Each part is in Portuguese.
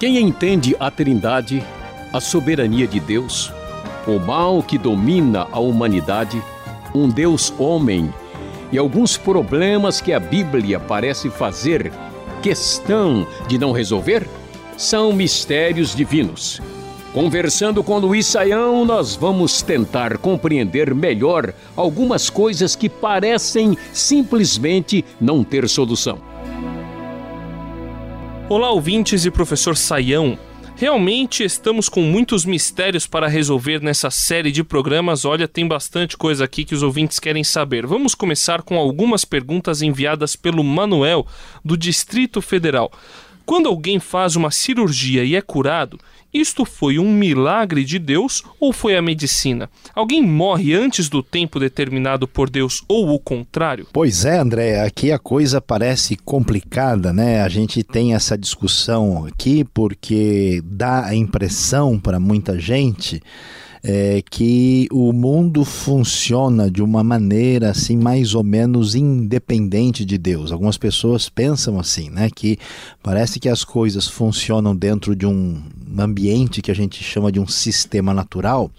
Quem entende a Trindade, a soberania de Deus, o mal que domina a humanidade, um Deus homem e alguns problemas que a Bíblia parece fazer questão de não resolver, são mistérios divinos. Conversando com Luiz Saião, nós vamos tentar compreender melhor algumas coisas que parecem simplesmente não ter solução. Olá, ouvintes e professor Saião. Realmente estamos com muitos mistérios para resolver nessa série de programas. Olha, tem bastante coisa aqui que os ouvintes querem saber. Vamos começar com algumas perguntas enviadas pelo Manuel, do Distrito Federal. Quando alguém faz uma cirurgia e é curado, isto foi um milagre de Deus ou foi a medicina? Alguém morre antes do tempo determinado por Deus ou o contrário? Pois é, André, aqui a coisa parece complicada, né? A gente tem essa discussão aqui porque dá a impressão para muita gente é, que o mundo funciona de uma maneira assim mais ou menos independente de Deus. Algumas pessoas pensam assim, né, que parece que as coisas funcionam dentro de um ambiente que a gente chama de um sistema natural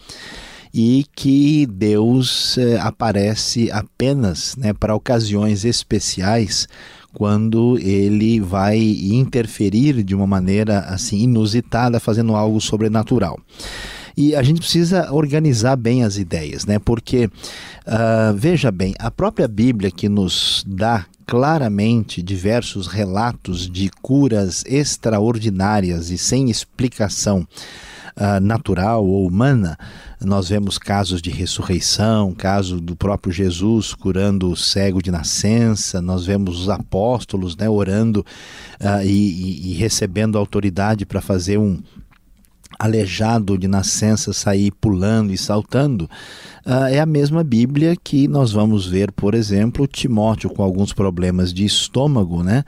e que Deus é, aparece apenas né, para ocasiões especiais quando ele vai interferir de uma maneira assim inusitada fazendo algo sobrenatural. E a gente precisa organizar bem as ideias, né? Porque, uh, veja bem, a própria Bíblia que nos dá claramente diversos relatos de curas extraordinárias e sem explicação uh, natural ou humana. Nós vemos casos de ressurreição, caso do próprio Jesus curando o cego de nascença, nós vemos os apóstolos né, orando uh, e, e, recebendo autoridade para fazer um, aleijado de nascença sair pulando e saltando, uh, é a mesma Bíblia que nós vamos ver, por exemplo, Timóteo com alguns problemas de estômago, né?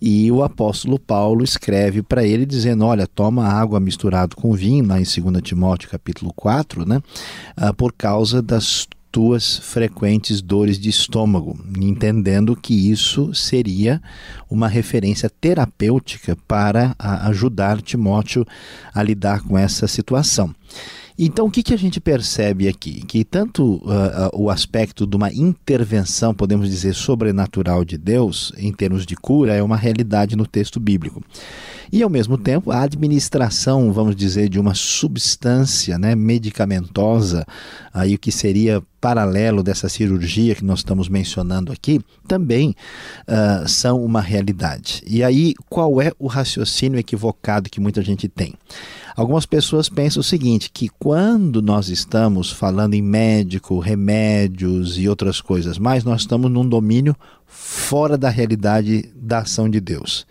E o apóstolo Paulo escreve para ele dizendo: Olha, toma água misturado com vinho, lá em 2 Timóteo capítulo 4, né? Uh, por causa das tuas frequentes dores de estômago, entendendo que isso seria uma referência terapêutica para ajudar Timóteo a lidar com essa situação. Então, o que, que a gente percebe aqui? Que tanto uh, o aspecto de uma intervenção, podemos dizer, sobrenatural de Deus, em termos de cura, é uma realidade no texto bíblico. E, ao mesmo tempo, a administração, vamos dizer, de uma substância né, medicamentosa, aí o que seria paralelo dessa cirurgia que nós estamos mencionando aqui, também uh, são uma realidade. E aí, qual é o raciocínio equivocado que muita gente tem? Algumas pessoas pensam o seguinte: que quando nós estamos falando em médico, remédios e outras coisas mais, nós estamos num domínio fora da realidade da ação de Deus.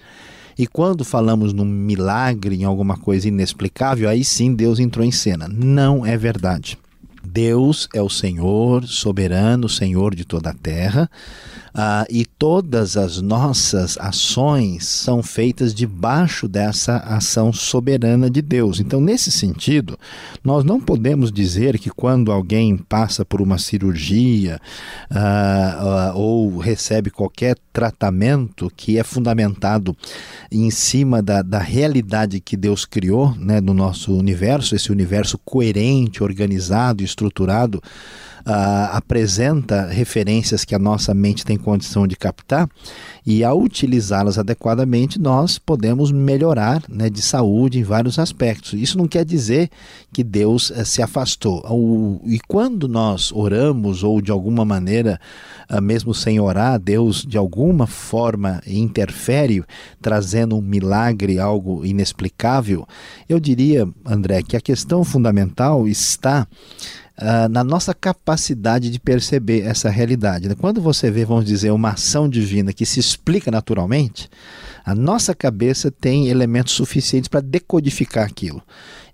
E quando falamos num milagre, em alguma coisa inexplicável, aí sim Deus entrou em cena. Não é verdade. Deus é o Senhor soberano, Senhor de toda a terra, uh, e todas as nossas ações são feitas debaixo dessa ação soberana de Deus. Então, nesse sentido, nós não podemos dizer que quando alguém passa por uma cirurgia uh, uh, ou recebe qualquer tratamento que é fundamentado em cima da, da realidade que Deus criou né, no nosso universo, esse universo coerente, organizado, estruturado, apresenta referências que a nossa mente tem condição de captar e ao utilizá-las adequadamente nós podemos melhorar né, de saúde em vários aspectos. Isso não quer dizer que Deus uh, se afastou. E quando nós oramos ou de alguma maneira, uh, mesmo sem orar, Deus de alguma forma interfere, trazendo um milagre, algo inexplicável, eu diria, André, que a questão fundamental está uh, na nossa capacidade de perceber essa realidade. Né? Quando você vê, vamos dizer, uma ação divina que se explica naturalmente, a nossa cabeça tem elementos suficientes para decodificar aquilo.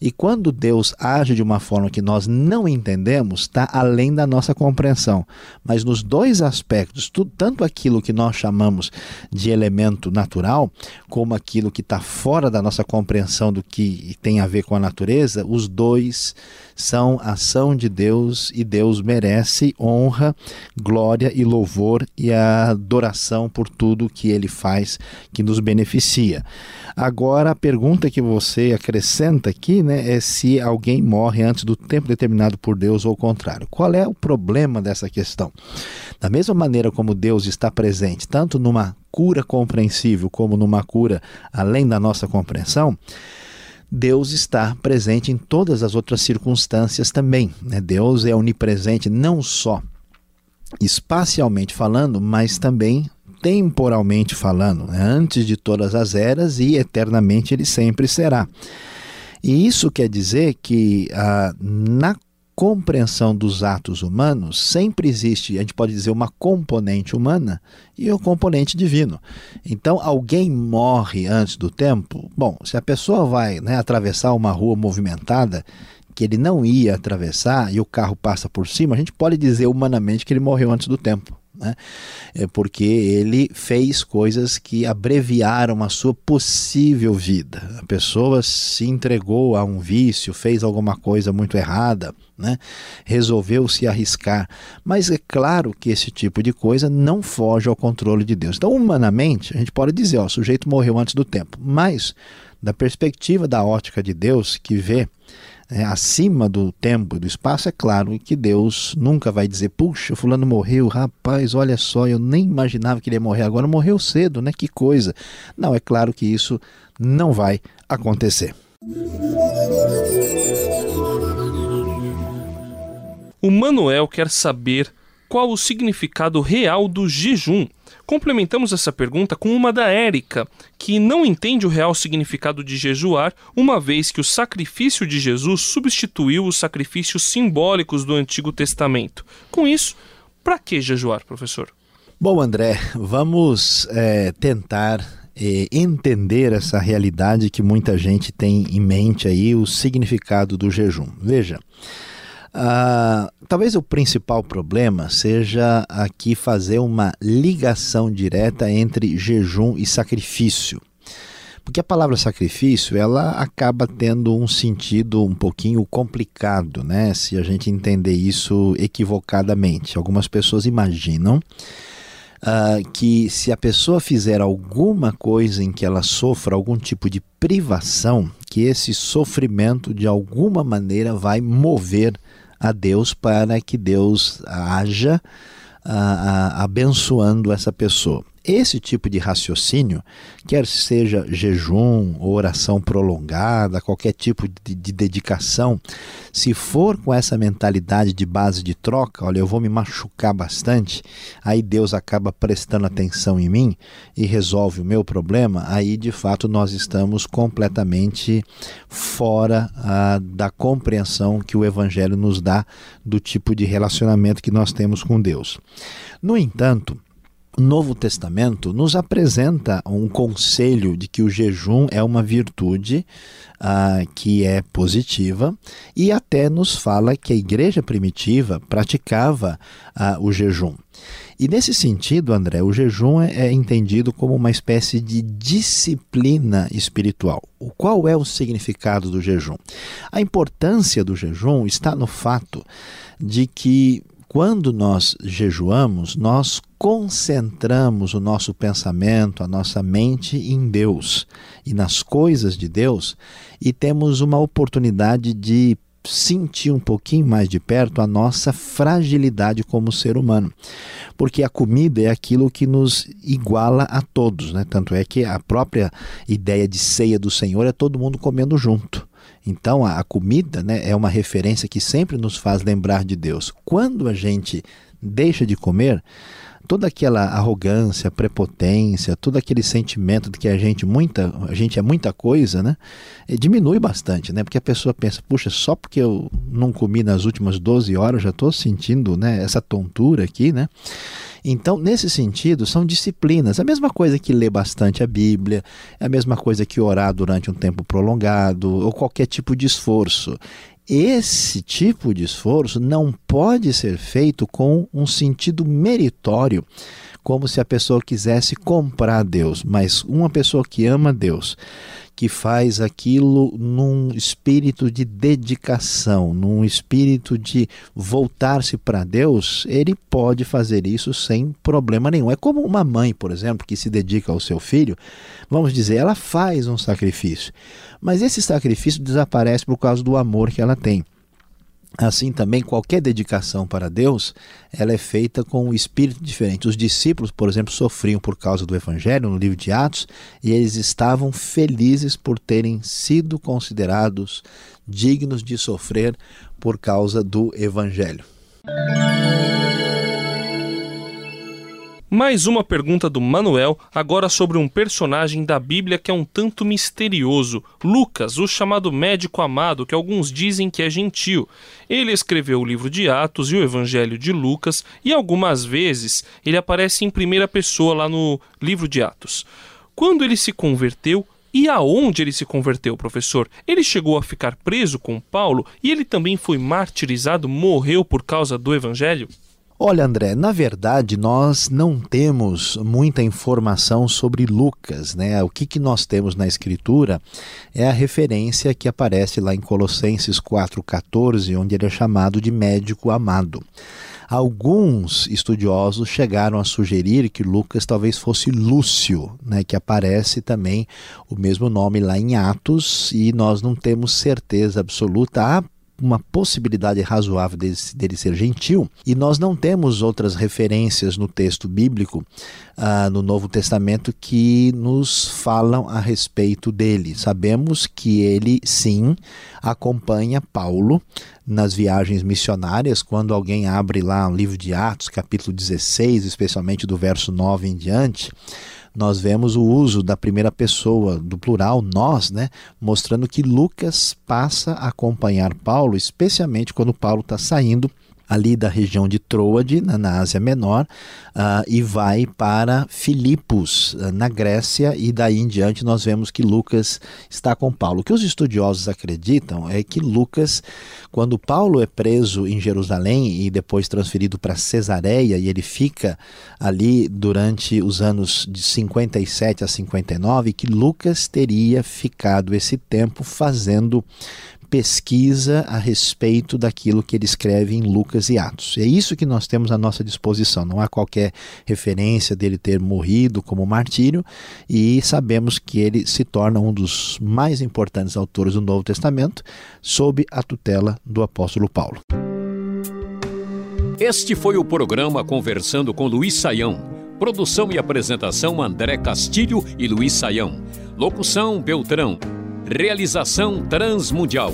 E quando Deus age de uma forma que nós não entendemos, está além da nossa compreensão. Mas nos dois aspectos, tanto aquilo que nós chamamos de elemento natural, como aquilo que está fora da nossa compreensão do que tem a ver com a natureza, os dois são ação de Deus e Deus merece honra, glória e louvor e adoração por tudo que ele faz que nos beneficia. Agora, a pergunta que você acrescenta aqui né, é se alguém morre antes do tempo determinado por Deus ou o contrário. Qual é o problema dessa questão? Da mesma maneira como Deus está presente, tanto numa cura compreensível como numa cura além da nossa compreensão, Deus está presente em todas as outras circunstâncias também. Né? Deus é onipresente não só espacialmente falando, mas também temporalmente falando, né? antes de todas as eras e eternamente ele sempre será. E isso quer dizer que ah, na compreensão dos atos humanos sempre existe, a gente pode dizer, uma componente humana e um componente divino. Então, alguém morre antes do tempo. Bom, se a pessoa vai né, atravessar uma rua movimentada que ele não ia atravessar e o carro passa por cima, a gente pode dizer humanamente que ele morreu antes do tempo né? É porque ele fez coisas que abreviaram a sua possível vida. A pessoa se entregou a um vício, fez alguma coisa muito errada, né? resolveu se arriscar. Mas é claro que esse tipo de coisa não foge ao controle de Deus. Então, humanamente, a gente pode dizer: ó, o sujeito morreu antes do tempo. Mas, da perspectiva da ótica de Deus, que vê é, acima do tempo e do espaço, é claro que Deus nunca vai dizer, puxa, fulano morreu, rapaz, olha só, eu nem imaginava que ele ia morrer agora, morreu cedo, né? Que coisa. Não, é claro que isso não vai acontecer. O Manuel quer saber qual o significado real do jejum. Complementamos essa pergunta com uma da Érica, que não entende o real significado de jejuar, uma vez que o sacrifício de Jesus substituiu os sacrifícios simbólicos do Antigo Testamento. Com isso, para que jejuar, professor? Bom, André, vamos é, tentar é, entender essa realidade que muita gente tem em mente aí, o significado do jejum. Veja. Uh, talvez o principal problema seja aqui fazer uma ligação direta entre jejum e sacrifício. Porque a palavra sacrifício, ela acaba tendo um sentido um pouquinho complicado, né? Se a gente entender isso equivocadamente. Algumas pessoas imaginam uh, que se a pessoa fizer alguma coisa em que ela sofra algum tipo de privação, que esse sofrimento de alguma maneira vai mover a Deus para que Deus haja a, a, abençoando essa pessoa. Esse tipo de raciocínio, quer seja jejum ou oração prolongada, qualquer tipo de, de, dedicação, se for com essa mentalidade de base de troca, olha, eu vou me machucar bastante, aí Deus acaba prestando atenção em mim e resolve o meu problema, aí de fato nós estamos completamente fora ah, da compreensão que o Evangelho nos dá do tipo de relacionamento que nós temos com Deus. No entanto, Novo Testamento nos apresenta um conselho de que o jejum é uma virtude uh, que é positiva e até nos fala que a igreja primitiva praticava uh, o jejum. E nesse sentido, André, o jejum é, é entendido como uma espécie de disciplina espiritual. O qual é o significado do jejum? A importância do jejum está no fato de que quando nós jejuamos, nós concentramos o nosso pensamento, a nossa mente em Deus e nas coisas de Deus e temos uma oportunidade de sentir um pouquinho mais de perto a nossa fragilidade como ser humano. Porque a comida é aquilo que nos iguala a todos, né? Tanto é que a própria ideia de ceia do Senhor é todo mundo comendo junto. Então, a, a comida né, é uma referência que sempre nos faz lembrar de Deus. Quando a gente deixa de comer, toda aquela arrogância, prepotência, todo aquele sentimento de que a gente muita, a gente é muita coisa, né? Diminui bastante, né? Porque a pessoa pensa, puxa, só porque eu não comi nas últimas 12 horas, já estou sentindo, né, essa tontura aqui, né? Então, nesse sentido, são disciplinas. A mesma coisa que ler bastante a Bíblia, é a mesma coisa que orar durante um tempo prolongado, ou qualquer tipo de esforço. Esse tipo de esforço não pode ser feito com um sentido meritório, como se a pessoa quisesse comprar Deus, mas uma pessoa que ama Deus, que faz aquilo num espírito de dedicação, num espírito de voltar-se para Deus, ele pode fazer isso sem problema nenhum. É como uma mãe, por exemplo, que se dedica ao seu filho, vamos dizer, ela faz um sacrifício, mas esse sacrifício desaparece por causa do amor que ela tem. Assim também, qualquer dedicação para Deus, ela é feita com um espírito diferente. Os discípulos, por exemplo, sofriam por causa do Evangelho no livro de Atos e eles estavam felizes por terem sido considerados dignos de sofrer por causa do Evangelho. Mais uma pergunta do Manuel, agora sobre um personagem da Bíblia que é um tanto misterioso, Lucas, o chamado médico amado, que alguns dizem que é gentil. Ele escreveu o livro de Atos e o Evangelho de Lucas, e algumas vezes ele aparece em primeira pessoa lá no livro de Atos. Quando ele se converteu, e aonde ele se converteu, professor? Ele chegou a ficar preso com Paulo e ele também foi martirizado, morreu por causa do Evangelho? Olha, André, na verdade nós não temos muita informação sobre Lucas, né? O que, que nós temos na Escritura é a referência que aparece lá em Colossenses 4,14, onde ele é chamado de médico amado. Alguns estudiosos chegaram a sugerir que Lucas talvez fosse Lúcio, né, que aparece também o mesmo nome lá em Atos, e nós não temos certeza absoluta. Uma possibilidade razoável dele, dele, ser gentil, e nós não temos outras referências no texto bíblico, uh, no Novo Testamento, que nos falam a respeito dele. Sabemos que ele, sim, acompanha Paulo nas viagens missionárias, quando alguém abre lá o livro de Atos, capítulo 16, especialmente do verso 9 em diante nós vemos o uso da primeira pessoa, do plural, nós, né, mostrando que Lucas passa a acompanhar Paulo, especialmente quando Paulo está saindo ali da região de Troade, na Ásia Menor, uh, e vai para Filipos, uh, na Grécia, e daí em diante nós vemos que Lucas está com Paulo. O que os estudiosos acreditam é que Lucas, quando Paulo é preso em Jerusalém e depois transferido para Cesareia, e ele fica ali durante os anos de 57 a 59, que Lucas teria ficado esse tempo fazendo pesquisa a respeito daquilo que ele escreve em Lucas e Atos. É isso que nós temos à nossa disposição. Não há qualquer referência dele ter morrido como martírio e sabemos que ele se torna um dos mais importantes autores do Novo Testamento sob a tutela do apóstolo Paulo. Este foi o programa Conversando com Luiz Saião. Produção e apresentação André Castilho e Luiz Saião. Locução Beltrão. Realização Transmundial.